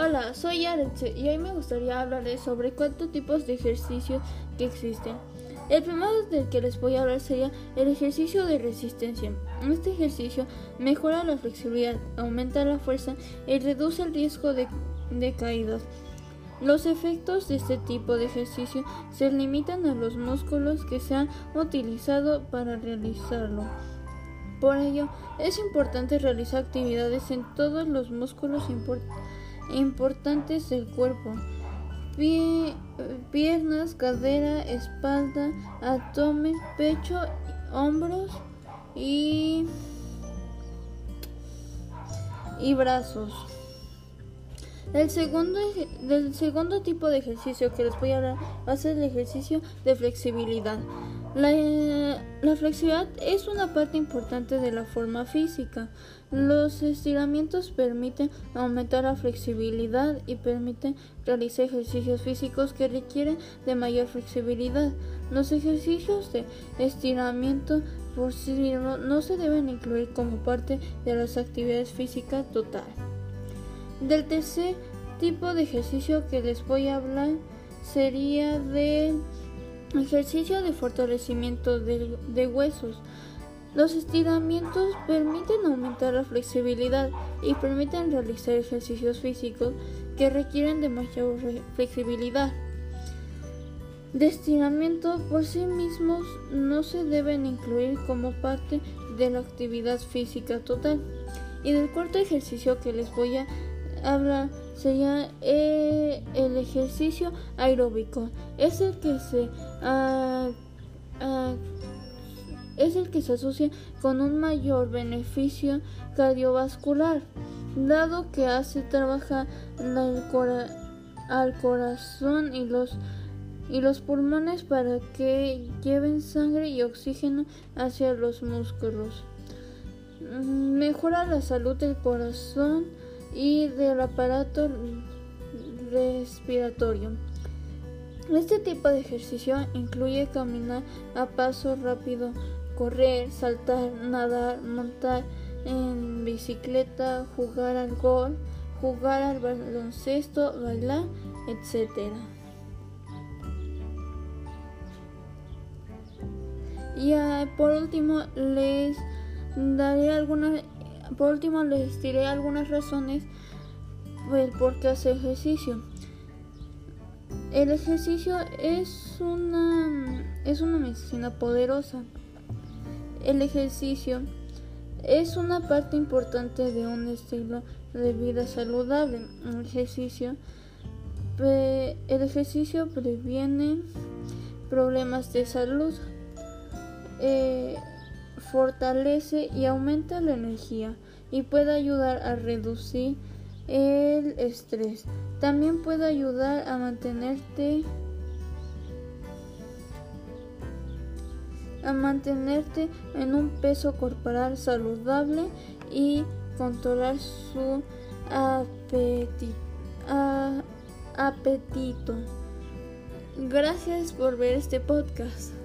Hola, soy Aretze y hoy me gustaría hablarles sobre cuatro tipos de ejercicios que existen. El primero del que les voy a hablar sería el ejercicio de resistencia. Este ejercicio mejora la flexibilidad, aumenta la fuerza y reduce el riesgo de, de caídas. Los efectos de este tipo de ejercicio se limitan a los músculos que se han utilizado para realizarlo. Por ello, es importante realizar actividades en todos los músculos importantes del cuerpo. piernas, cadera, espalda, abdomen, pecho, hombros y, y brazos. El segundo, del segundo tipo de ejercicio que les voy a hablar va a ser el ejercicio de flexibilidad. La, flexibilidad es una parte importante de la forma física. Los estiramientos permiten aumentar la flexibilidad y permiten realizar ejercicios físicos que requieren de mayor flexibilidad. Los ejercicios de estiramiento por sí mismos no se deben incluir como parte de las actividades físicas total. Del tercer tipo de ejercicio que les voy a hablar sería del ejercicio de fortalecimiento de, huesos. Los estiramientos permiten aumentar la flexibilidad y permiten realizar ejercicios físicos que requieren de mayor flexibilidad. De estiramiento por sí mismos no se deben incluir como parte de la actividad física total. Y del cuarto ejercicio que les voy a habla sería eh, el ejercicio aeróbico. Es el que se ah, es el que se asocia con un mayor beneficio cardiovascular, dado que hace trabajar al corazón y los y los pulmones para que lleven sangre y oxígeno hacia los músculos. Mejora la salud del corazón y del aparato respiratorio. Este tipo de ejercicio incluye caminar a paso rápido, correr, saltar, nadar, montar en bicicleta, jugar al golf, jugar al baloncesto, bailar, etc. Y ah, por último les daré algunas por último, les diré algunas razones por qué hacer ejercicio. El ejercicio es una, es una medicina poderosa. El ejercicio es una parte importante de un estilo de vida saludable. El ejercicio, el ejercicio previene problemas de salud. Eh, fortalece y aumenta la energía y puede ayudar a reducir el estrés. También puede ayudar a mantenerte a mantenerte en un peso corporal saludable y controlar su apetito. Gracias por ver este podcast.